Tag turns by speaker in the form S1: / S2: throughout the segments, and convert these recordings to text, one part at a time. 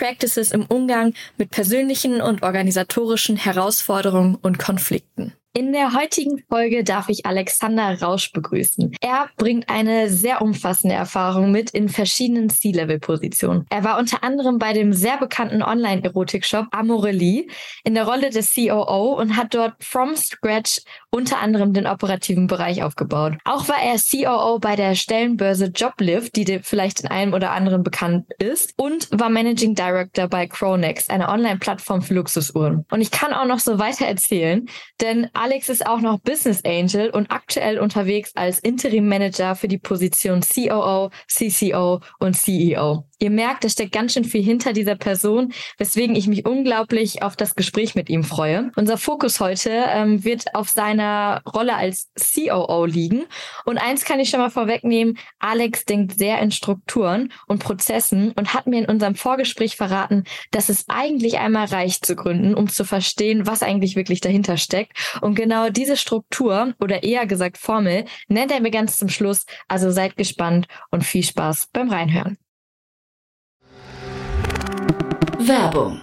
S1: Practices im Umgang mit persönlichen und organisatorischen Herausforderungen und Konflikten. In der heutigen Folge darf ich Alexander Rausch begrüßen. Er bringt eine sehr umfassende Erfahrung mit in verschiedenen C-Level-Positionen. Er war unter anderem bei dem sehr bekannten Online-Erotik-Shop Amorelie in der Rolle des COO und hat dort from scratch unter anderem den operativen Bereich aufgebaut. Auch war er COO bei der Stellenbörse Joblift, die dir vielleicht in einem oder anderen bekannt ist, und war Managing Director bei Chronex, einer Online-Plattform für Luxusuhren. Und ich kann auch noch so weiter erzählen, denn Alex ist auch noch Business Angel und aktuell unterwegs als Interim Manager für die Position COO, CCO und CEO. Ihr merkt, es steckt ganz schön viel hinter dieser Person, weswegen ich mich unglaublich auf das Gespräch mit ihm freue. Unser Fokus heute ähm, wird auf seiner Rolle als COO liegen. Und eins kann ich schon mal vorwegnehmen, Alex denkt sehr in Strukturen und Prozessen und hat mir in unserem Vorgespräch verraten, dass es eigentlich einmal reicht zu gründen, um zu verstehen, was eigentlich wirklich dahinter steckt. Und genau diese Struktur oder eher gesagt Formel nennt er mir ganz zum Schluss. Also seid gespannt und viel Spaß beim Reinhören.
S2: Werbung.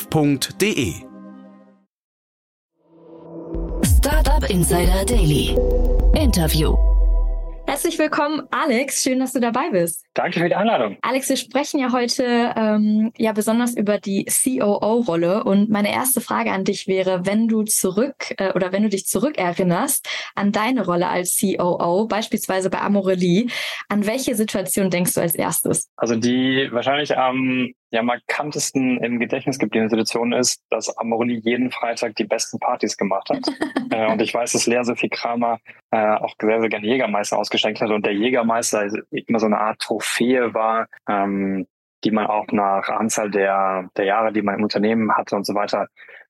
S3: www.startup.de.
S2: Startup Insider Daily. Interview.
S1: Herzlich willkommen, Alex. Schön, dass du dabei bist.
S4: Danke für die Einladung.
S1: Alex, wir sprechen ja heute ähm, ja besonders über die COO-Rolle und meine erste Frage an dich wäre, wenn du zurück äh, oder wenn du dich zurückerinnerst an deine Rolle als COO, beispielsweise bei Amorelie, an welche Situation denkst du als erstes?
S4: Also die wahrscheinlich am ja, markantesten im Gedächtnis gebliebene Situation ist, dass Amorelie jeden Freitag die besten Partys gemacht hat. äh, und ich weiß, dass Lea Sophie Kramer äh, auch sehr, sehr gerne Jägermeister ausgeschenkt hat und der Jägermeister immer so eine Art Trophäe war, ähm, die man auch nach Anzahl der, der Jahre, die man im Unternehmen hatte und so weiter,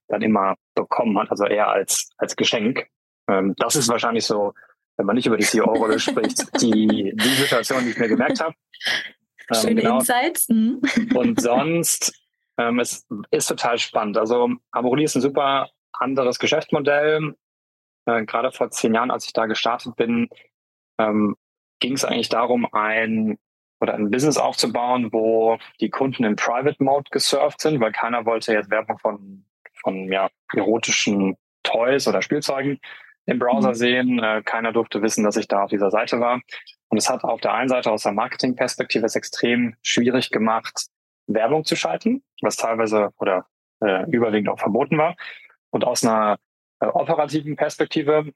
S4: dann immer bekommen hat, also eher als, als Geschenk. Ähm, das ist wahrscheinlich so, wenn man nicht über die CEO-Rolle spricht, die, die Situation, die ich mir gemerkt habe.
S1: Ähm, Schöne genau. Insights. Mhm.
S4: Und sonst, ähm, es ist total spannend. Also Amorelie ist ein super anderes Geschäftsmodell. Äh, gerade vor zehn Jahren, als ich da gestartet bin, ähm, ging es eigentlich darum, ein oder ein Business aufzubauen, wo die Kunden in Private Mode gesurft sind, weil keiner wollte jetzt Werbung von, von ja, erotischen Toys oder Spielzeugen im Browser mhm. sehen. Äh, keiner durfte wissen, dass ich da auf dieser Seite war. Und es hat auf der einen Seite aus der Marketingperspektive es extrem schwierig gemacht, Werbung zu schalten, was teilweise oder äh, überwiegend auch verboten war. Und aus einer äh, operativen Perspektive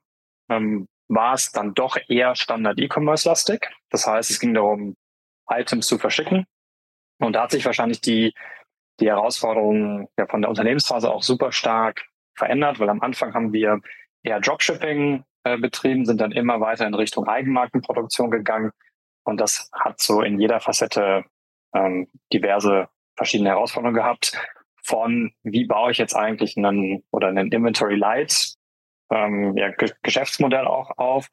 S4: ähm, war es dann doch eher Standard E-Commerce-lastig. Das heißt, es ging darum, Items zu verschicken. Und da hat sich wahrscheinlich die, die Herausforderung ja von der Unternehmensphase auch super stark verändert, weil am Anfang haben wir eher Dropshipping äh, betrieben, sind dann immer weiter in Richtung Eigenmarkenproduktion gegangen. Und das hat so in jeder Facette ähm, diverse verschiedene Herausforderungen gehabt. Von wie baue ich jetzt eigentlich einen oder einen Inventory Light ähm, ja, Geschäftsmodell auch auf,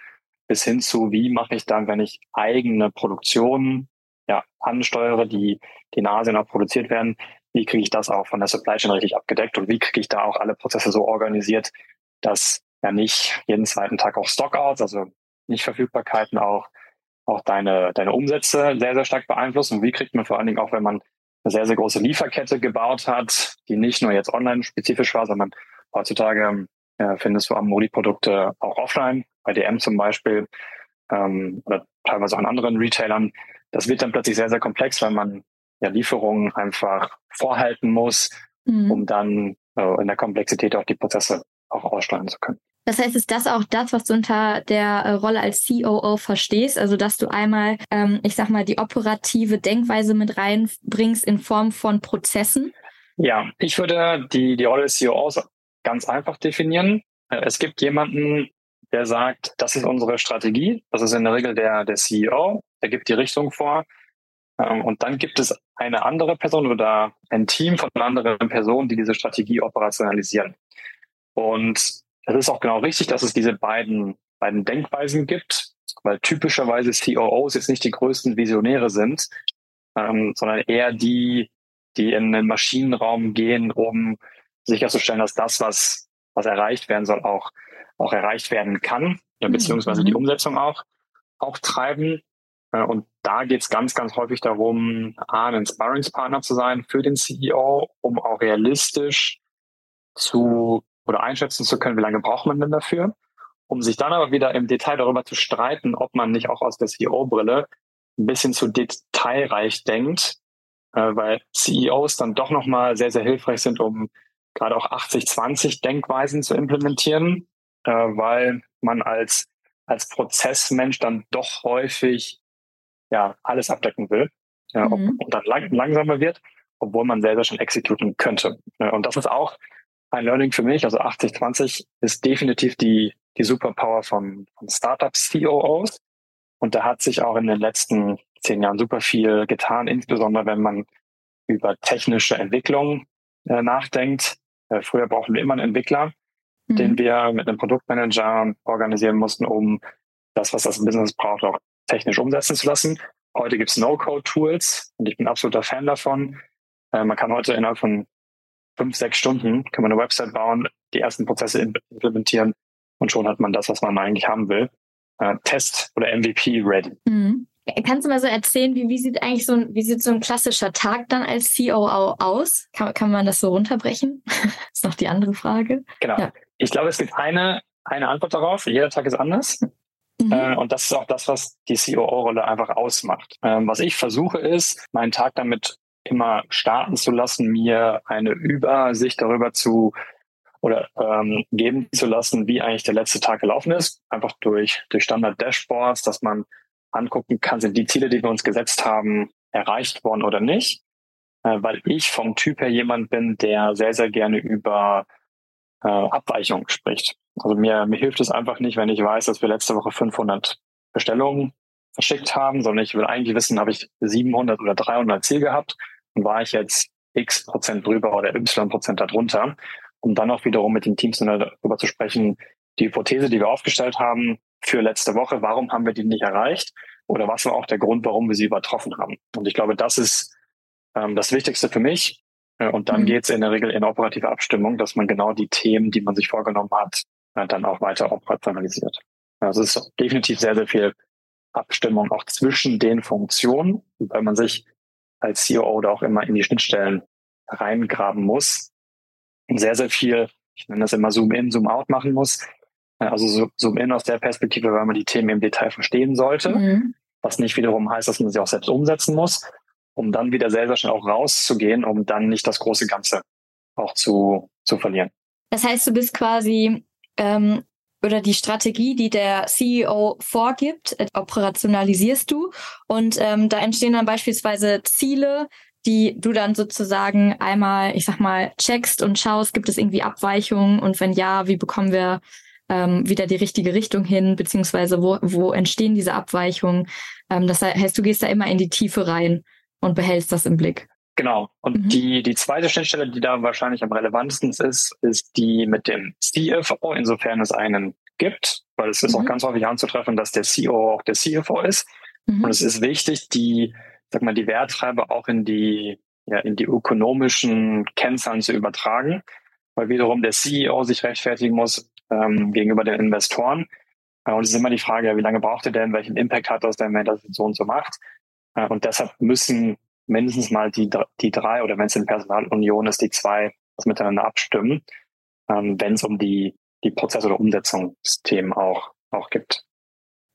S4: bis hin zu wie mache ich dann, wenn ich eigene Produktionen ja, ansteuere, die, die in Asien auch produziert werden, wie kriege ich das auch von der Supply Chain richtig abgedeckt und wie kriege ich da auch alle Prozesse so organisiert, dass ja nicht jeden zweiten Tag auch Stockouts, also Nicht-Verfügbarkeiten auch, auch deine, deine Umsätze sehr, sehr stark beeinflussen. Und wie kriegt man vor allen Dingen auch, wenn man eine sehr, sehr große Lieferkette gebaut hat, die nicht nur jetzt online spezifisch war, sondern heutzutage äh, findest du Amori-Produkte auch offline, bei DM zum Beispiel ähm, oder teilweise auch an anderen Retailern. Das wird dann plötzlich sehr, sehr komplex, weil man ja Lieferungen einfach vorhalten muss, mhm. um dann äh, in der Komplexität auch die Prozesse auch aussteuern zu können.
S1: Das heißt, ist das auch das, was du unter der äh, Rolle als COO verstehst? Also, dass du einmal, ähm, ich sag mal, die operative Denkweise mit reinbringst in Form von Prozessen?
S4: Ja, ich würde die, die Rolle des COOs ganz einfach definieren. Äh, es gibt jemanden, der sagt, das ist unsere Strategie. Das ist in der Regel der, der CEO. Der gibt die Richtung vor. Ähm, und dann gibt es eine andere Person oder ein Team von anderen Personen, die diese Strategie operationalisieren. Und es ist auch genau richtig, dass es diese beiden, beiden Denkweisen gibt, weil typischerweise COOs jetzt nicht die größten Visionäre sind, ähm, sondern eher die, die in den Maschinenraum gehen, um sicherzustellen, dass das, was, was erreicht werden soll, auch, auch erreicht werden kann, mhm. beziehungsweise die Umsetzung auch, auch treiben. Äh, und da geht es ganz, ganz häufig darum, A, ein Sparringspartner zu sein für den CEO, um auch realistisch zu oder einschätzen zu können, wie lange braucht man denn dafür, um sich dann aber wieder im Detail darüber zu streiten, ob man nicht auch aus der CEO-Brille ein bisschen zu detailreich denkt, äh, weil CEOs dann doch nochmal sehr, sehr hilfreich sind, um gerade auch 80-20 Denkweisen zu implementieren, äh, weil man als, als Prozessmensch dann doch häufig ja, alles abdecken will ja, mhm. und dann lang, langsamer wird, obwohl man selber schon exekutieren könnte. Und das ist auch ein Learning für mich. Also 80-20 ist definitiv die, die Superpower von, von Startup-COOs. Und da hat sich auch in den letzten zehn Jahren super viel getan, insbesondere wenn man über technische Entwicklung äh, nachdenkt. Äh, früher brauchten wir immer einen Entwickler, mhm. den wir mit einem Produktmanager organisieren mussten, um das, was das Business braucht, auch technisch umsetzen zu lassen. Heute gibt's No-Code-Tools und ich bin absoluter Fan davon. Äh, man kann heute innerhalb von fünf, sechs Stunden kann man eine Website bauen, die ersten Prozesse implementieren und schon hat man das, was man eigentlich haben will. Äh, Test oder MVP ready.
S1: Mhm. Kannst du mal so erzählen, wie, wie sieht eigentlich so ein, wie sieht so ein klassischer Tag dann als COO aus? Kann, kann man das so runterbrechen? ist noch die andere Frage.
S4: Genau. Ja. Ich glaube, es gibt eine, eine Antwort darauf. Jeder Tag ist anders. Mhm. Äh, und das ist auch das, was die COO-Rolle einfach ausmacht. Ähm, was ich versuche ist, meinen Tag damit immer starten zu lassen, mir eine Übersicht darüber zu oder ähm, geben zu lassen, wie eigentlich der letzte Tag gelaufen ist. Einfach durch, durch Standard-Dashboards, dass man angucken kann, sind die Ziele, die wir uns gesetzt haben, erreicht worden oder nicht. Äh, weil ich vom Typ her jemand bin, der sehr, sehr gerne über äh, Abweichungen spricht. Also mir, mir hilft es einfach nicht, wenn ich weiß, dass wir letzte Woche 500 Bestellungen verschickt haben, sondern ich will eigentlich wissen, habe ich 700 oder 300 Ziel gehabt und war ich jetzt x Prozent drüber oder y Prozent darunter, um dann auch wiederum mit den Teams darüber zu sprechen, die Hypothese, die wir aufgestellt haben für letzte Woche, warum haben wir die nicht erreicht oder was war auch der Grund, warum wir sie übertroffen haben. Und ich glaube, das ist ähm, das Wichtigste für mich. Äh, und dann mhm. geht es in der Regel in operative Abstimmung, dass man genau die Themen, die man sich vorgenommen hat, äh, dann auch weiter operationalisiert. Also es ist definitiv sehr, sehr viel Abstimmung auch zwischen den Funktionen, weil man sich als CEO da auch immer in die Schnittstellen reingraben muss und sehr, sehr viel, ich nenne das immer Zoom-in, Zoom-out machen muss. Also Zoom-in aus der Perspektive, weil man die Themen im Detail verstehen sollte, mhm. was nicht wiederum heißt, dass man sie auch selbst umsetzen muss, um dann wieder sehr, sehr schnell auch rauszugehen, um dann nicht das große Ganze auch zu, zu verlieren.
S1: Das heißt, du bist quasi ähm, oder die Strategie, die der CEO vorgibt, äh, operationalisierst du. Und ähm, da entstehen dann beispielsweise Ziele, die du dann sozusagen einmal, ich sag mal, checkst und schaust, gibt es irgendwie Abweichungen und wenn ja, wie bekommen wir ähm, wieder die richtige Richtung hin, beziehungsweise wo, wo entstehen diese Abweichungen. Ähm, das heißt, du gehst da immer in die Tiefe rein und behältst das im Blick.
S4: Genau. Und mhm. die, die zweite Schnittstelle, die da wahrscheinlich am relevantesten ist, ist die mit dem CFO, insofern es einen gibt, weil es ist mhm. auch ganz häufig anzutreffen, dass der CEO auch der CFO ist. Mhm. Und es ist wichtig, die, sag mal, die Werttreiber auch in die, ja, in die ökonomischen Kennzahlen zu übertragen, weil wiederum der CEO sich rechtfertigen muss ähm, gegenüber den Investoren. Äh, und es ist immer die Frage, ja, wie lange braucht er denn, welchen Impact hat das denn, wenn er das so und so macht? Äh, und deshalb müssen mindestens mal die, die drei oder wenn es in Personalunion ist, die zwei das miteinander abstimmen, ähm, wenn es um die, die Prozess- oder Umsetzungsthemen auch, auch gibt.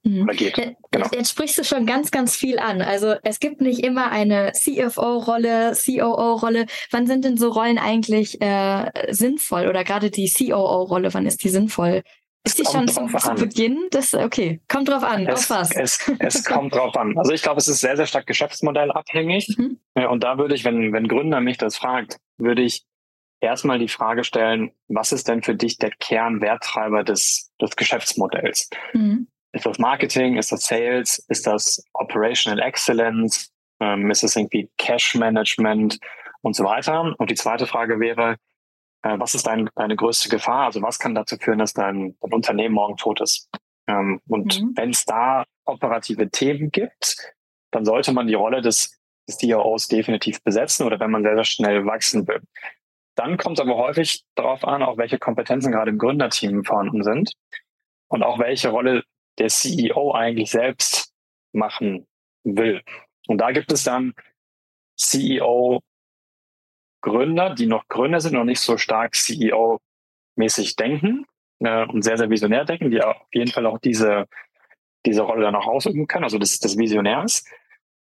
S1: Mhm. Geht. Genau. Jetzt sprichst du schon ganz, ganz viel an. Also es gibt nicht immer eine CFO-Rolle, COO-Rolle. Wann sind denn so Rollen eigentlich äh, sinnvoll? Oder gerade die COO-Rolle, wann ist die sinnvoll? Ist die schon zum, zu Beginn? Das, okay, kommt drauf an.
S4: Es, auf was? Es, es kommt drauf an. Also ich glaube, es ist sehr, sehr stark geschäftsmodellabhängig. Mhm. Und da würde ich, wenn, wenn Gründer mich das fragt, würde ich erstmal die Frage stellen, was ist denn für dich der Kernwerttreiber des, des Geschäftsmodells? Mhm. Ist das Marketing? Ist das Sales? Ist das Operational Excellence? Ähm, ist das irgendwie Cash Management und so weiter? Und die zweite Frage wäre, äh, was ist dein, deine größte Gefahr? Also was kann dazu führen, dass dein, dein Unternehmen morgen tot ist? Ähm, und mhm. wenn es da operative Themen gibt, dann sollte man die Rolle des, des DAOs definitiv besetzen oder wenn man sehr, sehr schnell wachsen will. Dann kommt es aber häufig darauf an, auch welche Kompetenzen gerade im Gründerteam vorhanden sind und auch welche Rolle der CEO eigentlich selbst machen will. Und da gibt es dann CEO Gründer, die noch Gründer sind und nicht so stark CEO-mäßig denken äh, und sehr, sehr visionär denken, die auf jeden Fall auch diese, diese Rolle dann auch ausüben können, also des, des Visionärs.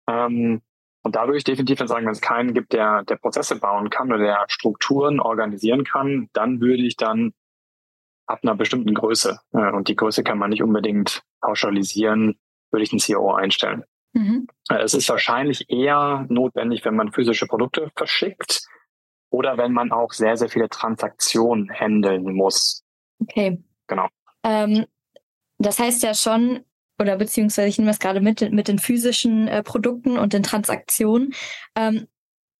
S4: Ähm, und da würde ich definitiv dann sagen, wenn es keinen gibt, der, der Prozesse bauen kann oder der Strukturen organisieren kann, dann würde ich dann ab einer bestimmten Größe, äh, und die Größe kann man nicht unbedingt pauschalisieren, würde ich einen CEO einstellen. Mhm. Äh, es ist wahrscheinlich eher notwendig, wenn man physische Produkte verschickt oder wenn man auch sehr, sehr viele Transaktionen handeln muss.
S1: Okay. Genau. Ähm, das heißt ja schon, oder beziehungsweise ich nehme es gerade mit, mit den physischen äh, Produkten und den Transaktionen. Ähm,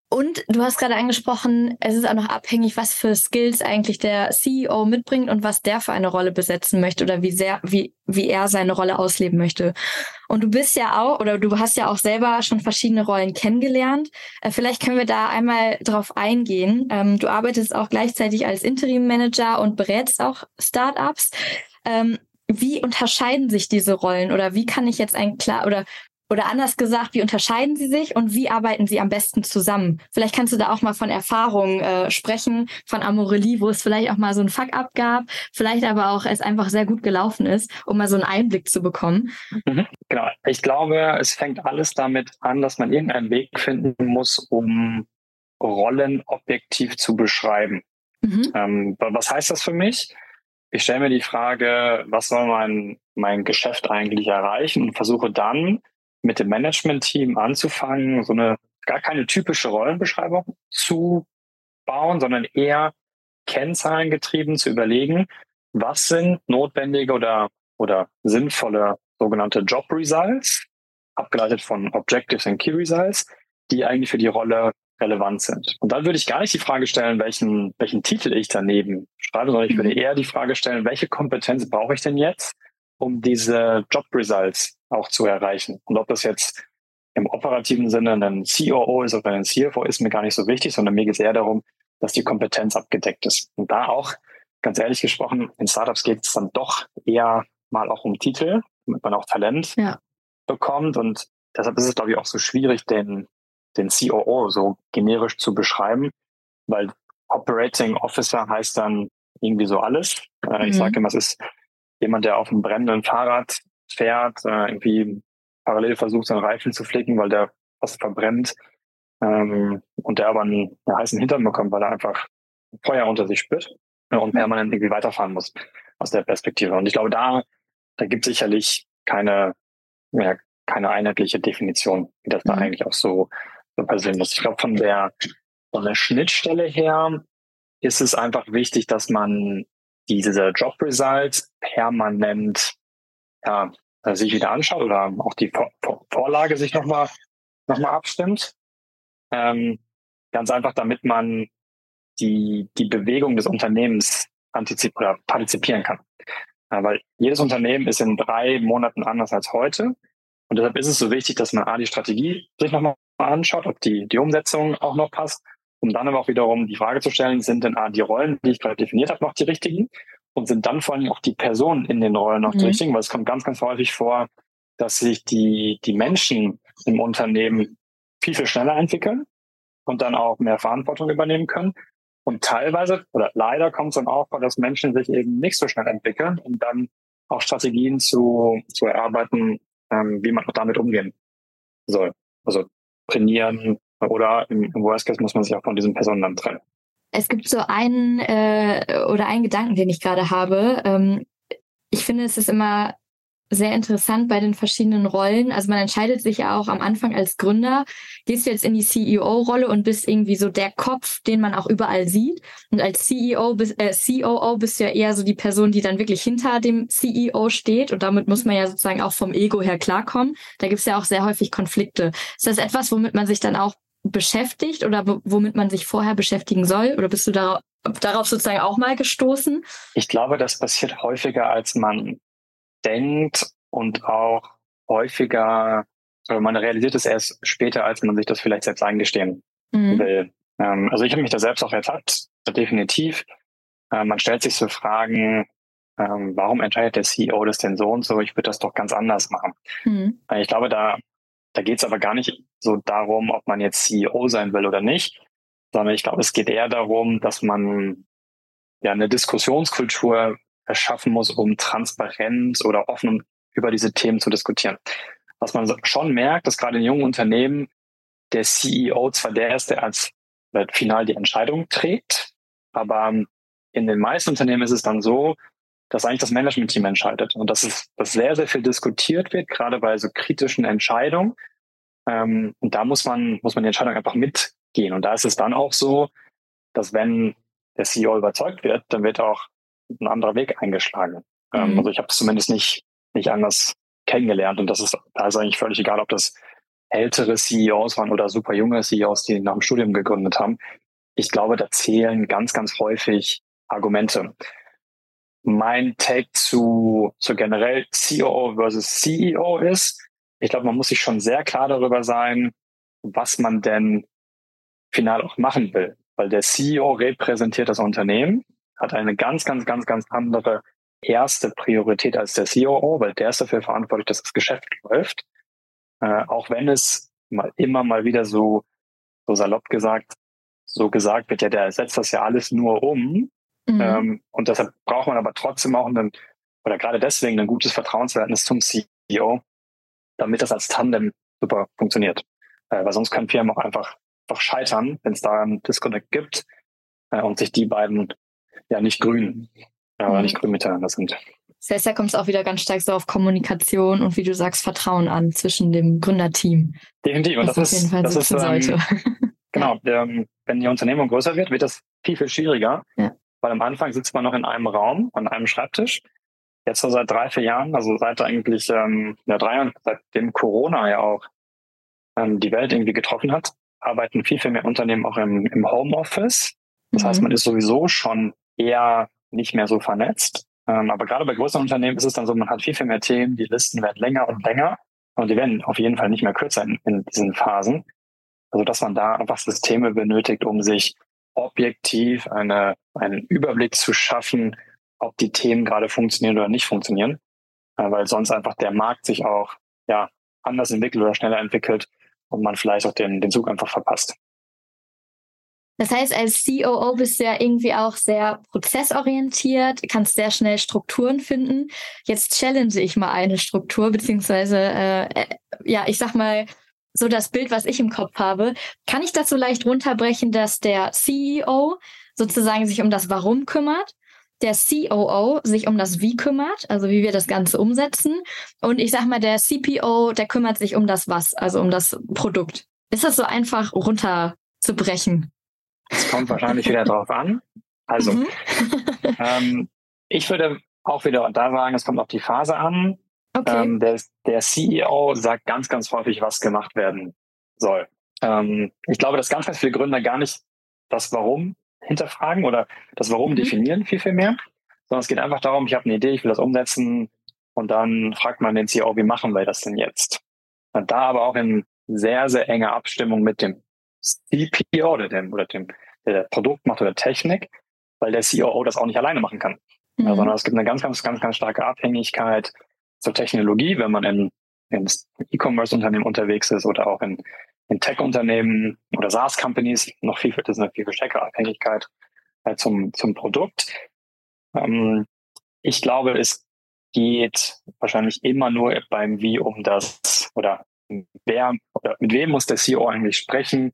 S1: und du hast gerade angesprochen, es ist auch noch abhängig, was für Skills eigentlich der CEO mitbringt und was der für eine Rolle besetzen möchte oder wie sehr, wie, wie er seine Rolle ausleben möchte. Und du bist ja auch, oder du hast ja auch selber schon verschiedene Rollen kennengelernt. Äh, vielleicht können wir da einmal drauf eingehen. Ähm, du arbeitest auch gleichzeitig als Interim Manager und berätst auch Startups. Ähm, wie unterscheiden sich diese Rollen oder wie kann ich jetzt ein klar oder oder anders gesagt, wie unterscheiden sie sich und wie arbeiten sie am besten zusammen? Vielleicht kannst du da auch mal von Erfahrungen äh, sprechen, von Amorelie, wo es vielleicht auch mal so ein Fuck-up gab, vielleicht aber auch es einfach sehr gut gelaufen ist, um mal so einen Einblick zu bekommen.
S4: Mhm, genau. Ich glaube, es fängt alles damit an, dass man irgendeinen Weg finden muss, um Rollen objektiv zu beschreiben. Mhm. Ähm, was heißt das für mich? Ich stelle mir die Frage, was soll mein, mein Geschäft eigentlich erreichen und versuche dann mit dem Management-Team anzufangen, so eine gar keine typische Rollenbeschreibung zu bauen, sondern eher Kennzahlen getrieben zu überlegen, was sind notwendige oder, oder sinnvolle sogenannte Job Results, abgeleitet von Objectives and Key Results, die eigentlich für die Rolle relevant sind. Und dann würde ich gar nicht die Frage stellen, welchen, welchen Titel ich daneben schreibe, sondern ich würde mhm. eher die Frage stellen, welche Kompetenz brauche ich denn jetzt, um diese Job Results auch zu erreichen. Und ob das jetzt im operativen Sinne ein COO ist oder ein CFO, ist mir gar nicht so wichtig, sondern mir geht es eher darum, dass die Kompetenz abgedeckt ist. Und da auch, ganz ehrlich gesprochen, in Startups geht es dann doch eher mal auch um Titel, damit man auch Talent ja. bekommt. Und deshalb ist es, glaube ich, auch so schwierig, den, den COO so generisch zu beschreiben, weil Operating Officer heißt dann irgendwie so alles. Äh, mhm. Ich sage immer, es ist jemand, der auf einem brennenden Fahrrad fährt, äh, irgendwie parallel versucht, seinen Reifen zu flicken, weil der fast verbrennt ähm, und der aber einen, einen heißen Hintern bekommt, weil er einfach Feuer unter sich spürt äh, und permanent irgendwie weiterfahren muss aus der Perspektive. Und ich glaube, da, da gibt sicherlich keine, ja, keine einheitliche Definition, wie das mhm. da eigentlich auch so, so passieren muss. Ich glaube, von der, von der Schnittstelle her ist es einfach wichtig, dass man diese Job Results permanent ja, sich wieder anschaut oder auch die Vor Vor Vorlage sich nochmal noch mal abstimmt. Ähm, ganz einfach, damit man die, die Bewegung des Unternehmens antizip oder partizipieren kann. Ja, weil jedes Unternehmen ist in drei Monaten anders als heute. Und deshalb ist es so wichtig, dass man A, die Strategie sich nochmal anschaut, ob die, die Umsetzung auch noch passt, um dann aber auch wiederum die Frage zu stellen, sind denn ah, die Rollen, die ich gerade definiert habe, noch die richtigen? Und sind dann vor allem auch die Personen in den Rollen noch mhm. die richtigen? Weil es kommt ganz, ganz häufig vor, dass sich die, die Menschen im Unternehmen viel, viel schneller entwickeln und dann auch mehr Verantwortung übernehmen können. Und teilweise oder leider kommt es dann auch vor, dass Menschen sich eben nicht so schnell entwickeln und dann auch Strategien zu, zu erarbeiten, ähm, wie man auch damit umgehen soll. Also trainieren oder im, Worst Case muss man sich auch von diesen Personen dann trennen.
S1: Es gibt so einen äh, oder einen Gedanken, den ich gerade habe. Ähm, ich finde, es ist immer sehr interessant bei den verschiedenen Rollen. Also man entscheidet sich ja auch am Anfang als Gründer, gehst du jetzt in die CEO-Rolle und bist irgendwie so der Kopf, den man auch überall sieht. Und als CEO, äh, COO bist du ja eher so die Person, die dann wirklich hinter dem CEO steht. Und damit muss man ja sozusagen auch vom Ego her klarkommen. Da gibt es ja auch sehr häufig Konflikte. Ist das etwas, womit man sich dann auch beschäftigt oder womit man sich vorher beschäftigen soll? Oder bist du darauf, darauf sozusagen auch mal gestoßen?
S4: Ich glaube, das passiert häufiger, als man denkt und auch häufiger, oder man realisiert es erst später, als man sich das vielleicht selbst eingestehen mhm. will. Ähm, also ich habe mich da selbst auch ertappt, definitiv. Äh, man stellt sich so Fragen, ähm, warum entscheidet der CEO das denn so und so? Ich würde das doch ganz anders machen. Mhm. Äh, ich glaube, da, da geht es aber gar nicht so darum, ob man jetzt CEO sein will oder nicht, sondern ich glaube, es geht eher darum, dass man ja eine Diskussionskultur erschaffen muss, um transparent oder offen über diese Themen zu diskutieren. Was man schon merkt, dass gerade in jungen Unternehmen der CEO zwar der ist, der als final die Entscheidung trägt, aber in den meisten Unternehmen ist es dann so, dass eigentlich das Management-Team entscheidet und dass es dass sehr, sehr viel diskutiert wird, gerade bei so kritischen Entscheidungen. Ähm, und da muss man, muss man die Entscheidung einfach mitgehen. Und da ist es dann auch so, dass wenn der CEO überzeugt wird, dann wird auch ein anderer Weg eingeschlagen. Ähm, mhm. also ich habe es zumindest nicht, nicht anders kennengelernt. Und das ist, da ist eigentlich völlig egal, ob das ältere CEOs waren oder super junge CEOs, die nach dem Studium gegründet haben. Ich glaube, da zählen ganz, ganz häufig Argumente. Mein Take zu, zu generell COO versus CEO ist, ich glaube, man muss sich schon sehr klar darüber sein, was man denn final auch machen will. Weil der CEO repräsentiert das Unternehmen hat eine ganz, ganz, ganz, ganz andere erste Priorität als der COO, weil der ist dafür verantwortlich, dass das Geschäft läuft. Äh, auch wenn es mal immer mal wieder so, so salopp gesagt, so gesagt wird, ja, der setzt das ja alles nur um. Mhm. Ähm, und deshalb braucht man aber trotzdem auch einen, oder gerade deswegen ein gutes Vertrauensverhältnis zum CEO, damit das als Tandem super funktioniert. Äh, weil sonst können Firmen auch einfach, einfach scheitern, wenn es da einen Disconnect gibt äh, und sich die beiden ja nicht grün, aber mhm. nicht grün miteinander sind.
S1: Das heißt, da kommt es auch wieder ganz stark so auf Kommunikation und wie du sagst, Vertrauen an zwischen dem Gründerteam.
S4: Definitiv. Und das, das ist, das ist ähm, genau, ähm, wenn die Unternehmung größer wird, wird das viel, viel schwieriger. Ja. Weil am Anfang sitzt man noch in einem Raum, an einem Schreibtisch. Jetzt so seit drei, vier Jahren, also seit eigentlich ähm, ja, drei Jahren, seitdem Corona ja auch ähm, die Welt irgendwie getroffen hat, arbeiten viel, viel mehr Unternehmen auch im, im Homeoffice. Das mhm. heißt, man ist sowieso schon eher nicht mehr so vernetzt. Ähm, aber gerade bei größeren Unternehmen ist es dann so, man hat viel, viel mehr Themen, die Listen werden länger und länger und die werden auf jeden Fall nicht mehr kürzer in, in diesen Phasen. Also dass man da einfach Systeme benötigt, um sich objektiv eine, einen Überblick zu schaffen, ob die Themen gerade funktionieren oder nicht funktionieren, äh, weil sonst einfach der Markt sich auch ja anders entwickelt oder schneller entwickelt und man vielleicht auch den, den Zug einfach verpasst.
S1: Das heißt, als COO bist du ja irgendwie auch sehr prozessorientiert, kannst sehr schnell Strukturen finden. Jetzt challenge ich mal eine Struktur, beziehungsweise, äh, äh, ja, ich sag mal, so das Bild, was ich im Kopf habe. Kann ich das so leicht runterbrechen, dass der CEO sozusagen sich um das Warum kümmert, der COO sich um das Wie kümmert, also wie wir das Ganze umsetzen. Und ich sag mal, der CPO, der kümmert sich um das Was, also um das Produkt. Ist das so einfach runterzubrechen?
S4: Es kommt wahrscheinlich wieder drauf an. Also, mhm. ähm, ich würde auch wieder da sagen, es kommt auf die Phase an. Okay. Ähm, der, der CEO sagt ganz, ganz häufig, was gemacht werden soll. Ähm, ich glaube, dass ganz, ganz viele Gründer gar nicht das Warum hinterfragen oder das Warum mhm. definieren, viel, viel mehr. Sondern es geht einfach darum, ich habe eine Idee, ich will das umsetzen und dann fragt man den CEO, wie machen wir das denn jetzt? Und da aber auch in sehr, sehr enge Abstimmung mit dem CPO oder dem, oder dem, der Produkt macht oder Technik, weil der COO das auch nicht alleine machen kann. Mhm. Sondern es gibt eine ganz, ganz, ganz, ganz starke Abhängigkeit zur Technologie, wenn man in, in E-Commerce-Unternehmen unterwegs ist oder auch in, in Tech-Unternehmen oder SaaS-Companies, noch viel, das ist eine viel stärkere Abhängigkeit äh, zum, zum Produkt. Ähm, ich glaube, es geht wahrscheinlich immer nur beim Wie um das oder wer oder mit wem muss der CEO eigentlich sprechen,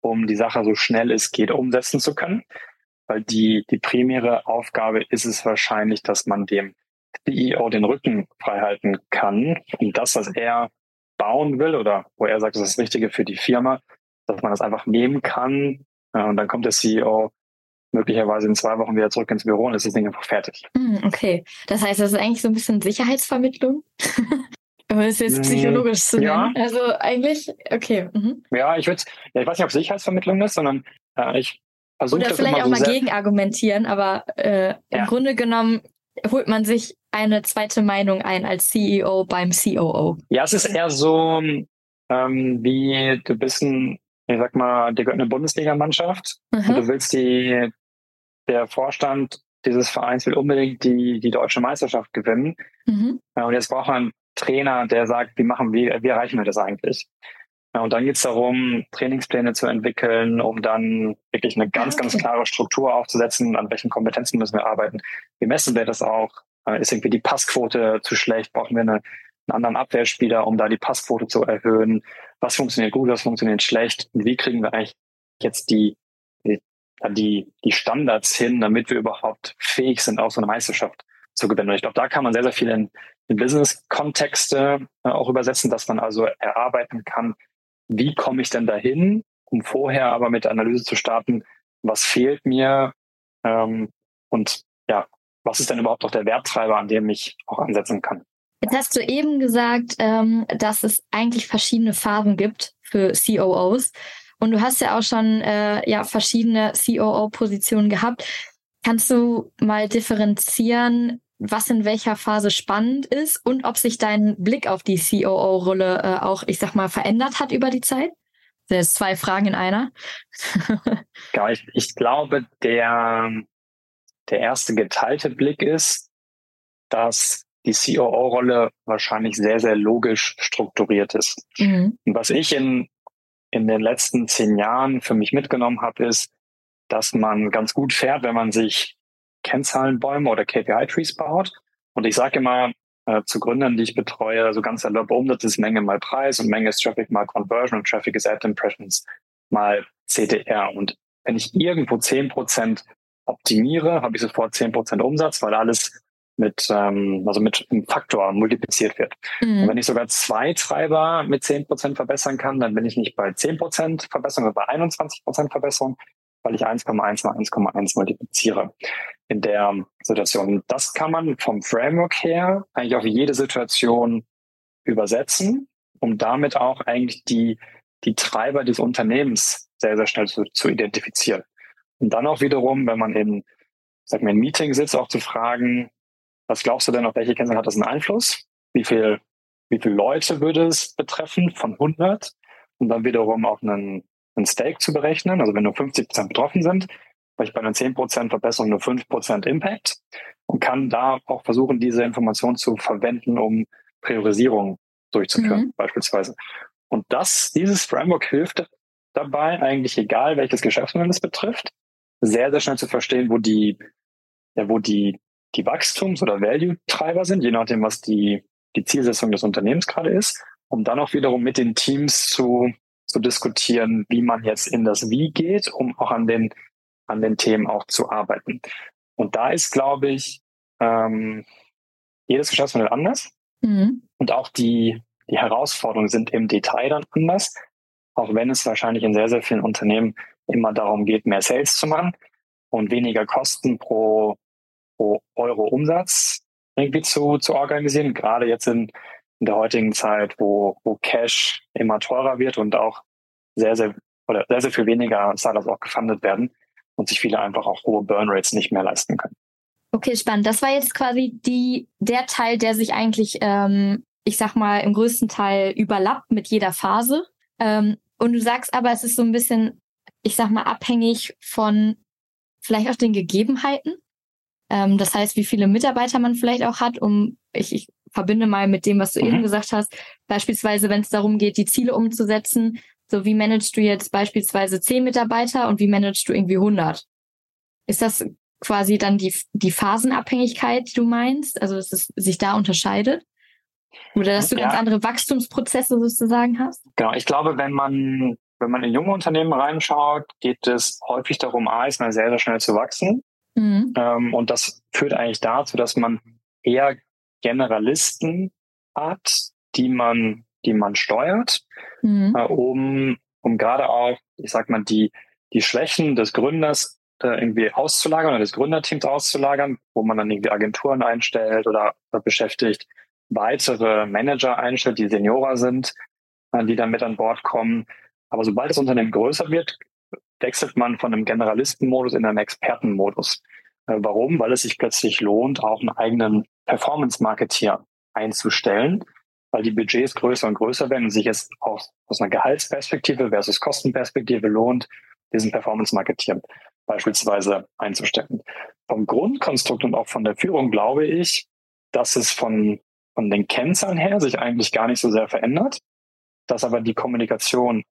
S4: um die Sache so schnell es geht umsetzen zu können. Weil die, die primäre Aufgabe ist es wahrscheinlich, dass man dem CEO den Rücken frei halten kann und das, was er bauen will oder wo er sagt, das ist das Richtige für die Firma, dass man das einfach nehmen kann. Und dann kommt der CEO möglicherweise in zwei Wochen wieder zurück ins Büro und ist das Ding einfach fertig.
S1: Hm, okay. Das heißt, das ist eigentlich so ein bisschen Sicherheitsvermittlung? Aber das ist jetzt hm, psychologisch zu nennen. Ja. Also eigentlich, okay. Mhm.
S4: Ja, ich würde, ja, ich weiß nicht, ob Sicherheitsvermittlung ist, sondern äh, ich versuche
S1: Oder vielleicht auch so mal gegen argumentieren, aber äh, im Grunde genommen holt man sich eine zweite Meinung ein als CEO beim COO.
S4: Ja, es ist eher so, ähm, wie du bist ein, ich sag mal, dir gehört eine Bundesligamannschaft mhm. und du willst die, der Vorstand dieses Vereins will unbedingt die, die deutsche Meisterschaft gewinnen. Mhm. Und jetzt braucht man Trainer, der sagt, wie machen wir, wie erreichen wir das eigentlich? Und dann geht es darum, Trainingspläne zu entwickeln, um dann wirklich eine ganz, ganz klare Struktur aufzusetzen, an welchen Kompetenzen müssen wir arbeiten. Wie messen wir das auch? Äh, ist irgendwie die Passquote zu schlecht? Brauchen wir eine, einen anderen Abwehrspieler, um da die Passquote zu erhöhen? Was funktioniert gut, was funktioniert schlecht? Und wie kriegen wir eigentlich jetzt die, die, die, die Standards hin, damit wir überhaupt fähig sind, auch so eine Meisterschaft zu gewinnen. Und ich glaube, da kann man sehr, sehr viel in, in Business-Kontexte äh, auch übersetzen, dass man also erarbeiten kann, wie komme ich denn dahin, um vorher aber mit der Analyse zu starten, was fehlt mir ähm, und ja, was ist denn überhaupt auch der Werttreiber, an dem ich auch ansetzen kann.
S1: Jetzt hast du eben gesagt, ähm, dass es eigentlich verschiedene Phasen gibt für COOs. Und du hast ja auch schon äh, ja, verschiedene COO-Positionen gehabt. Kannst du mal differenzieren, was in welcher Phase spannend ist und ob sich dein Blick auf die COO-Rolle äh, auch, ich sag mal, verändert hat über die Zeit? Das ist zwei Fragen in einer.
S4: ja, ich, ich glaube, der, der erste geteilte Blick ist, dass die COO-Rolle wahrscheinlich sehr, sehr logisch strukturiert ist. Mhm. Und was ich in, in den letzten zehn Jahren für mich mitgenommen habe, ist, dass man ganz gut fährt, wenn man sich Kennzahlenbäume oder KPI-Trees baut. Und ich sage immer äh, zu Gründern, die ich betreue, so ganz erlaubt, Umsatz ist Menge mal Preis und Menge ist Traffic mal Conversion und Traffic ist Ad Impressions mal CTR. Und wenn ich irgendwo zehn Prozent optimiere, habe ich sofort zehn Prozent Umsatz, weil alles mit, ähm, also mit einem Faktor multipliziert wird. Mhm. Und wenn ich sogar zwei Treiber mit zehn Prozent verbessern kann, dann bin ich nicht bei zehn Prozent Verbesserung, sondern bei 21 Prozent Verbesserung, weil ich 1,1 mal 1,1 multipliziere in der Situation. Das kann man vom Framework her eigentlich auf jede Situation übersetzen, um damit auch eigentlich die, die Treiber des Unternehmens sehr, sehr schnell zu, zu identifizieren. Und dann auch wiederum, wenn man in, sag mal, in Meeting sitzt, auch zu fragen, was glaubst du denn, auf welche Kennzahlen hat das einen Einfluss? Wie viel, wie viele Leute würde es betreffen von 100? Und dann wiederum auch einen, einen Stake zu berechnen. Also wenn nur 50 Prozent betroffen sind, ich bei einer 10 Prozent Verbesserung nur 5 Prozent Impact und kann da auch versuchen, diese Information zu verwenden, um Priorisierung durchzuführen, mhm. beispielsweise. Und das, dieses Framework hilft dabei, eigentlich egal welches Geschäftsmodell es betrifft, sehr, sehr schnell zu verstehen, wo die, ja, wo die, die Wachstums- oder Value-Treiber sind, je nachdem, was die, die Zielsetzung des Unternehmens gerade ist, um dann auch wiederum mit den Teams zu zu diskutieren, wie man jetzt in das Wie geht, um auch an den, an den Themen auch zu arbeiten. Und da ist, glaube ich, ähm, jedes Geschäftsmodell anders. Mhm. Und auch die, die Herausforderungen sind im Detail dann anders. Auch wenn es wahrscheinlich in sehr, sehr vielen Unternehmen immer darum geht, mehr Sales zu machen und weniger Kosten pro, pro Euro Umsatz irgendwie zu, zu organisieren. Gerade jetzt in, in der heutigen Zeit, wo, wo Cash immer teurer wird und auch sehr, sehr, oder sehr, sehr viel weniger Startups auch gefundet werden und sich viele einfach auch hohe Burn Rates nicht mehr leisten können.
S1: Okay, spannend. Das war jetzt quasi die, der Teil, der sich eigentlich, ähm, ich sag mal, im größten Teil überlappt mit jeder Phase. Ähm, und du sagst aber, es ist so ein bisschen, ich sag mal, abhängig von vielleicht auch den Gegebenheiten. Ähm, das heißt, wie viele Mitarbeiter man vielleicht auch hat, um, ich, ich verbinde mal mit dem, was du mhm. eben gesagt hast, beispielsweise, wenn es darum geht, die Ziele umzusetzen, so wie managst du jetzt beispielsweise zehn Mitarbeiter und wie managst du irgendwie 100? Ist das quasi dann die, die Phasenabhängigkeit, die du meinst? Also, dass es sich da unterscheidet? Oder dass du ja. ganz andere Wachstumsprozesse sozusagen hast?
S4: Genau, ich glaube, wenn man, wenn man in junge Unternehmen reinschaut, geht es häufig darum, A, ist mal sehr, sehr schnell zu wachsen. Mhm. Ähm, und das führt eigentlich dazu, dass man eher Generalisten hat, die man, die man steuert, mhm. äh, um, um gerade auch, ich sag mal, die, die Schwächen des Gründers äh, irgendwie auszulagern oder des Gründerteams auszulagern, wo man dann irgendwie Agenturen einstellt oder, oder beschäftigt, weitere Manager einstellt, die Seniorer sind, äh, die dann mit an Bord kommen. Aber sobald das Unternehmen größer wird, wechselt man von einem Generalistenmodus in einen Expertenmodus. Äh, warum? Weil es sich plötzlich lohnt, auch einen eigenen Performance-Marketeer einzustellen, weil die Budgets größer und größer werden und sich jetzt auch aus einer Gehaltsperspektive versus Kostenperspektive lohnt, diesen Performance-Marketeer beispielsweise einzustellen. Vom Grundkonstrukt und auch von der Führung glaube ich, dass es von, von den Kennzahlen her sich eigentlich gar nicht so sehr verändert, dass aber die Kommunikation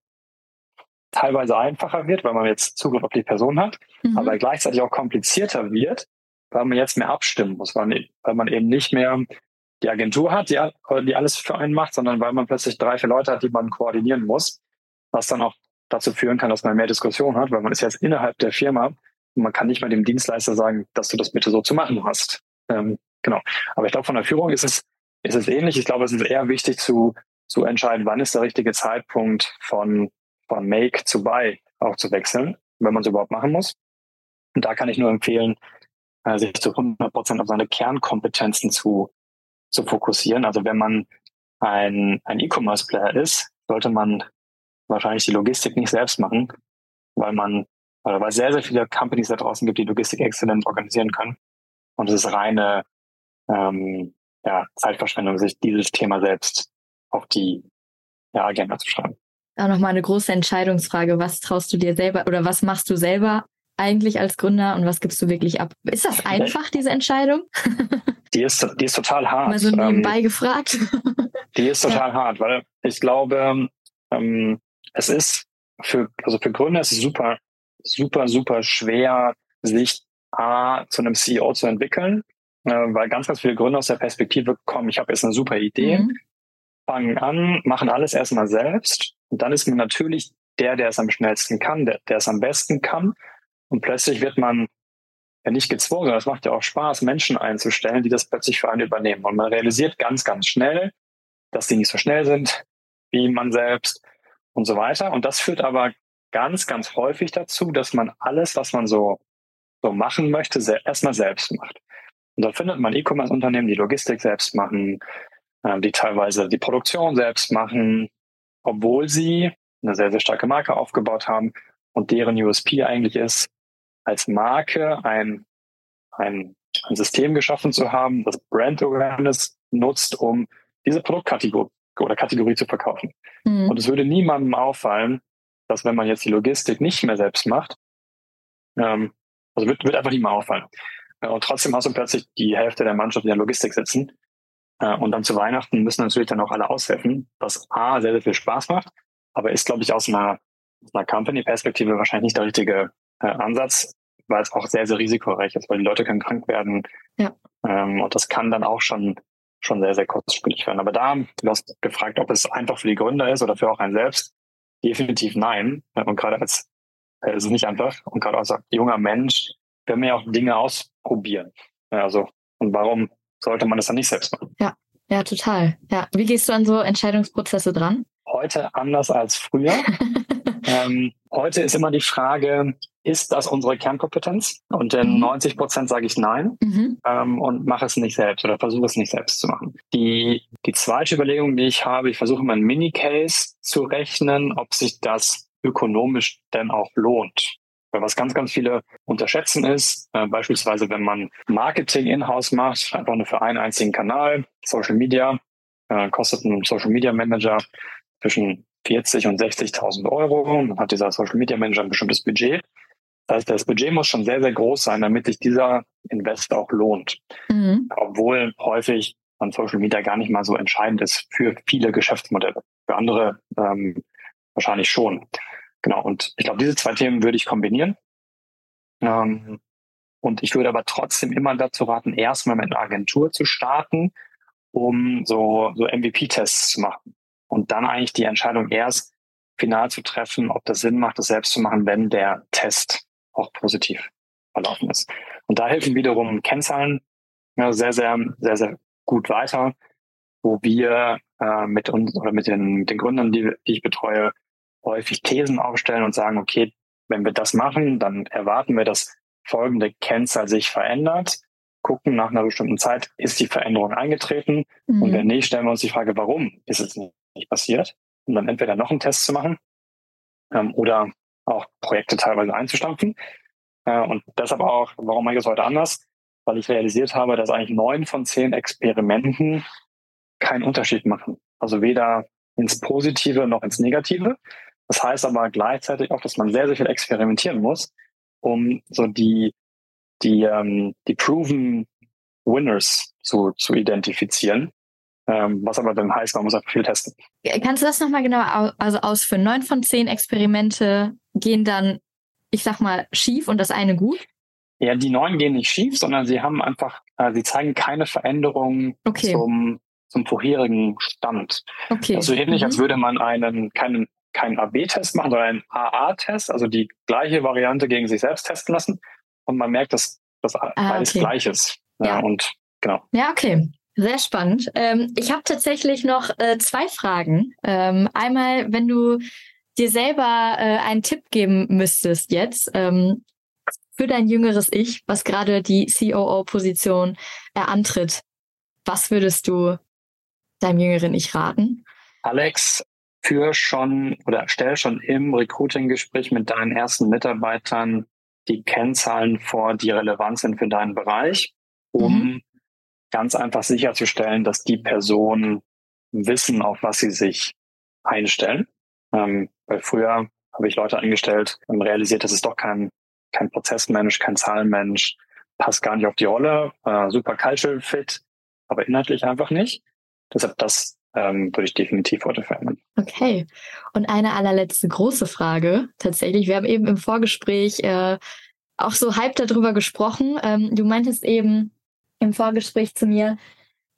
S4: teilweise einfacher wird, weil man jetzt Zugriff auf die Person hat, mhm. aber gleichzeitig auch komplizierter wird, weil man jetzt mehr abstimmen muss, weil, weil man eben nicht mehr die Agentur hat, die, die alles für einen macht, sondern weil man plötzlich drei, vier Leute hat, die man koordinieren muss, was dann auch dazu führen kann, dass man mehr Diskussion hat, weil man ist jetzt innerhalb der Firma und man kann nicht mal dem Dienstleister sagen, dass du das bitte so zu machen hast. Ähm, genau. Aber ich glaube, von der Führung ist es, ist es ähnlich. Ich glaube, es ist eher wichtig zu, zu entscheiden, wann ist der richtige Zeitpunkt von von Make zu Buy auch zu wechseln, wenn man es überhaupt machen muss. Und da kann ich nur empfehlen, äh, sich zu 100 Prozent auf seine Kernkompetenzen zu, zu fokussieren. Also wenn man ein, ein E-Commerce-Player ist, sollte man wahrscheinlich die Logistik nicht selbst machen, weil man, weil es sehr, sehr viele Companies da draußen gibt, die Logistik exzellent organisieren können. Und es ist reine ähm, ja, Zeitverschwendung, sich dieses Thema selbst auf die ja, Agenda zu schreiben
S1: auch nochmal eine große Entscheidungsfrage. Was traust du dir selber oder was machst du selber eigentlich als Gründer und was gibst du wirklich ab? Ist das einfach, diese Entscheidung?
S4: Die ist, die ist total hart.
S1: Mal so nebenbei ähm, gefragt.
S4: Die ist total ja. hart, weil ich glaube, ähm, es ist für, also für Gründer ist es super, super, super schwer, sich A, zu einem CEO zu entwickeln, äh, weil ganz, ganz viele Gründer aus der Perspektive kommen, ich habe jetzt eine super Idee, mhm. fangen an, machen alles erstmal selbst und dann ist man natürlich der, der es am schnellsten kann, der, der es am besten kann. Und plötzlich wird man ja nicht gezwungen, sondern es macht ja auch Spaß, Menschen einzustellen, die das plötzlich für einen übernehmen. Und man realisiert ganz, ganz schnell, dass die nicht so schnell sind wie man selbst und so weiter. Und das führt aber ganz, ganz häufig dazu, dass man alles, was man so, so machen möchte, erstmal selbst macht. Und da findet man E-Commerce-Unternehmen, die Logistik selbst machen, äh, die teilweise die Produktion selbst machen, obwohl sie eine sehr, sehr starke Marke aufgebaut haben und deren USP eigentlich ist, als Marke ein, ein, ein System geschaffen zu haben, das Brand Awareness nutzt, um diese Produktkategorie oder Kategorie zu verkaufen. Mhm. Und es würde niemandem auffallen, dass wenn man jetzt die Logistik nicht mehr selbst macht, ähm, also wird, wird einfach nicht mehr auffallen. Und trotzdem hast du plötzlich die Hälfte der Mannschaft in der Logistik sitzen äh, und dann zu Weihnachten müssen natürlich dann auch alle aushelfen, was A, sehr, sehr viel Spaß macht, aber ist, glaube ich, aus einer, aus einer Company-Perspektive wahrscheinlich nicht der richtige äh, Ansatz, weil es auch sehr, sehr risikoreich ist, weil die Leute können krank werden. Ja. Ähm, und das kann dann auch schon, schon sehr, sehr kostspielig werden. Aber da, du hast gefragt, ob es einfach für die Gründer ist oder für auch einen selbst. Definitiv nein. Und gerade als, äh, ist es nicht einfach. Und gerade als junger Mensch, wir ja auch Dinge ausprobieren. Also, und warum sollte man das dann nicht selbst machen.
S1: Ja, ja, total. Ja. Wie gehst du an so Entscheidungsprozesse dran?
S4: Heute anders als früher. ähm, heute ist immer die Frage, ist das unsere Kernkompetenz? Und in mhm. 90 Prozent sage ich nein mhm. ähm, und mache es nicht selbst oder versuche es nicht selbst zu machen. Die, die zweite Überlegung, die ich habe, ich versuche mal einen Mini-Case zu rechnen, ob sich das ökonomisch denn auch lohnt. Was ganz, ganz viele unterschätzen ist, äh, beispielsweise wenn man Marketing in-house macht, einfach nur für einen einzigen Kanal, Social Media, äh, kostet ein Social Media Manager zwischen 40 und 60.000 Euro. Und dann hat dieser Social Media Manager ein bestimmtes Budget. Das heißt, das Budget muss schon sehr, sehr groß sein, damit sich dieser Invest auch lohnt. Mhm. Obwohl häufig an Social Media gar nicht mal so entscheidend ist für viele Geschäftsmodelle. Für andere ähm, wahrscheinlich schon. Genau. Und ich glaube, diese zwei Themen würde ich kombinieren. Ähm, und ich würde aber trotzdem immer dazu raten, erstmal mit einer Agentur zu starten, um so, so MVP-Tests zu machen. Und dann eigentlich die Entscheidung erst final zu treffen, ob das Sinn macht, das selbst zu machen, wenn der Test auch positiv verlaufen ist. Und da helfen wiederum Kennzahlen ja, sehr, sehr, sehr, sehr gut weiter, wo wir äh, mit uns oder mit den, den Gründern, die, die ich betreue, häufig Thesen aufstellen und sagen, okay, wenn wir das machen, dann erwarten wir, dass folgende Kennzahl sich verändert, gucken nach einer bestimmten Zeit, ist die Veränderung eingetreten mhm. und wenn nicht, stellen wir uns die Frage, warum ist es nicht passiert, um dann entweder noch einen Test zu machen ähm, oder auch Projekte teilweise einzustampfen. Äh, und deshalb auch, warum mache ich das heute anders? Weil ich realisiert habe, dass eigentlich neun von zehn Experimenten keinen Unterschied machen. Also weder ins Positive noch ins Negative. Das heißt aber gleichzeitig auch, dass man sehr, sehr viel experimentieren muss, um so die, die, ähm, die proven Winners zu, zu identifizieren. Ähm, was aber dann heißt, man muss auch viel testen.
S1: Kannst du das nochmal genauer also ausführen? Neun von zehn Experimente gehen dann, ich sag mal, schief und das eine gut?
S4: Ja, die neun gehen nicht schief, sondern sie haben einfach, äh, sie zeigen keine Veränderung okay. zum, zum vorherigen Stand. Okay. Also ähnlich, mhm. als würde man einen, keinen, keinen AB-Test machen, sondern einen AA-Test, also die gleiche Variante gegen sich selbst testen lassen. Und man merkt, dass das ah, alles okay. gleich ist. Ja. ja. Und genau.
S1: Ja, okay. Sehr spannend. Ähm, ich habe tatsächlich noch äh, zwei Fragen. Ähm, einmal, wenn du dir selber äh, einen Tipp geben müsstest jetzt ähm, für dein jüngeres Ich, was gerade die COO-Position äh, antritt, was würdest du deinem jüngeren Ich raten?
S4: Alex, für schon oder stell schon im Recruiting-Gespräch mit deinen ersten Mitarbeitern die Kennzahlen vor, die relevant sind für deinen Bereich, um mhm ganz einfach sicherzustellen, dass die Personen wissen, auf was sie sich einstellen. Ähm, weil früher habe ich Leute eingestellt und realisiert, das ist doch kein, kein Prozessmensch, kein Zahlenmensch, passt gar nicht auf die Rolle, äh, super cultural fit, aber inhaltlich einfach nicht. Deshalb das ähm, würde ich definitiv heute verändern.
S1: Okay. Und eine allerletzte große Frage tatsächlich. Wir haben eben im Vorgespräch äh, auch so halb darüber gesprochen. Ähm, du meintest eben, im Vorgespräch zu mir,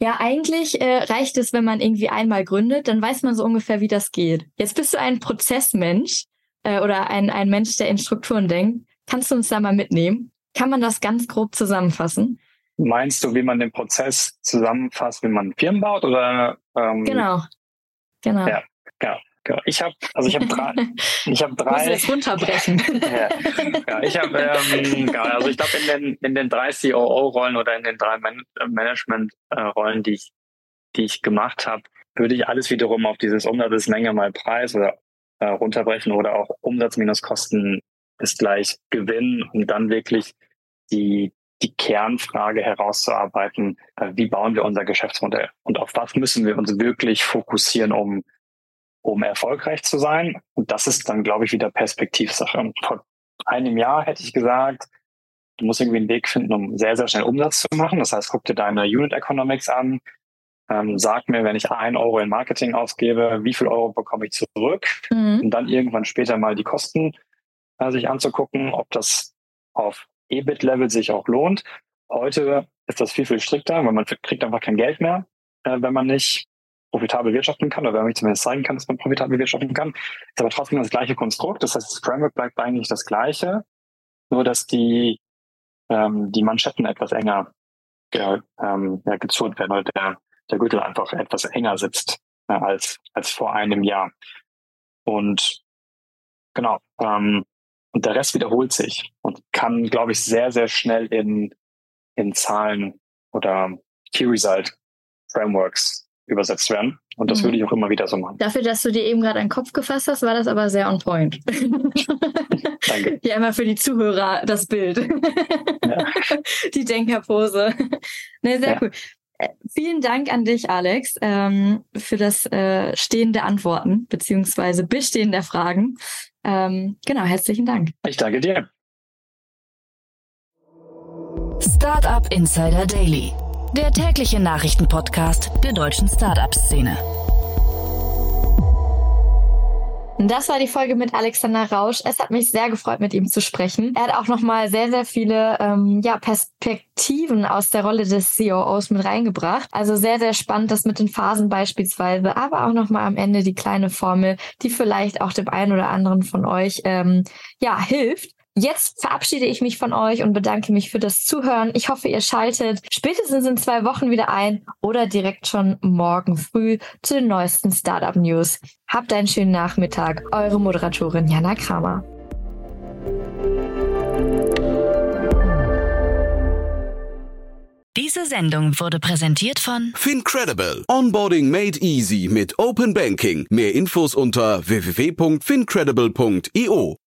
S1: ja, eigentlich äh, reicht es, wenn man irgendwie einmal gründet, dann weiß man so ungefähr, wie das geht. Jetzt bist du ein Prozessmensch äh, oder ein, ein Mensch, der in Strukturen denkt. Kannst du uns da mal mitnehmen? Kann man das ganz grob zusammenfassen?
S4: Meinst du, wie man den Prozess zusammenfasst, wie man Firmen baut oder?
S1: Ähm, genau, genau.
S4: Ja, genau. Genau. Ich habe, also ich habe drei, ich habe drei.
S1: Muss jetzt runterbrechen.
S4: ja, ja, ich habe, ähm, genau, also ich glaube in den in den drei COO-Rollen oder in den drei Man Management-Rollen, die ich die ich gemacht habe, würde ich alles wiederum auf dieses Umsatz ist Menge mal Preis oder äh, runterbrechen oder auch Umsatz minus Kosten ist gleich Gewinn und dann wirklich die die Kernfrage herauszuarbeiten, äh, wie bauen wir unser Geschäftsmodell und auf was müssen wir uns wirklich fokussieren, um um erfolgreich zu sein. Und das ist dann, glaube ich, wieder Perspektivsache. Und vor einem Jahr hätte ich gesagt, du musst irgendwie einen Weg finden, um sehr, sehr schnell Umsatz zu machen. Das heißt, guck dir deine Unit Economics an. Ähm, sag mir, wenn ich ein Euro in Marketing ausgebe, wie viel Euro bekomme ich zurück? Mhm. Und dann irgendwann später mal die Kosten äh, sich anzugucken, ob das auf EBIT-Level sich auch lohnt. Heute ist das viel, viel strikter, weil man kriegt einfach kein Geld mehr, äh, wenn man nicht profitabel wirtschaften kann, oder wenn man zumindest zeigen kann, dass man profitabel wirtschaften kann, ist aber trotzdem das gleiche Konstrukt. Das heißt, das Framework bleibt eigentlich das gleiche, nur dass die, ähm, die Manschetten etwas enger ge, ähm, ja, gezurrt werden oder der, der Gürtel einfach etwas enger sitzt äh, als, als vor einem Jahr. Und genau, ähm, und der Rest wiederholt sich und kann, glaube ich, sehr, sehr schnell in, in Zahlen oder Key Result Frameworks übersetzt werden. Und das mhm. würde ich auch immer wieder so machen.
S1: Dafür, dass du dir eben gerade einen Kopf gefasst hast, war das aber sehr on point.
S4: Danke.
S1: Ja, einmal für die Zuhörer das Bild. Ja. Die Denkerpose. Ne, sehr ja. cool. äh, vielen Dank an dich, Alex, ähm, für das äh, stehende Antworten beziehungsweise bestehende Fragen. Ähm, genau, herzlichen Dank.
S4: Ich danke dir.
S2: Startup Insider Daily, der tägliche Nachrichtenpodcast der deutschen Startup-Szene.
S1: Das war die Folge mit Alexander Rausch. Es hat mich sehr gefreut, mit ihm zu sprechen. Er hat auch nochmal sehr, sehr viele ähm, ja, Perspektiven aus der Rolle des CEOs mit reingebracht. Also sehr, sehr spannend, das mit den Phasen beispielsweise, aber auch nochmal am Ende die kleine Formel, die vielleicht auch dem einen oder anderen von euch ähm, ja hilft. Jetzt verabschiede ich mich von euch und bedanke mich für das Zuhören. Ich hoffe, ihr schaltet spätestens in zwei Wochen wieder ein oder direkt schon morgen früh zu den neuesten Startup News. Habt einen schönen Nachmittag. Eure Moderatorin Jana Kramer.
S2: Diese Sendung wurde präsentiert von
S3: Fincredible. Onboarding made easy mit Open Banking. Mehr Infos unter www.fincredible.io.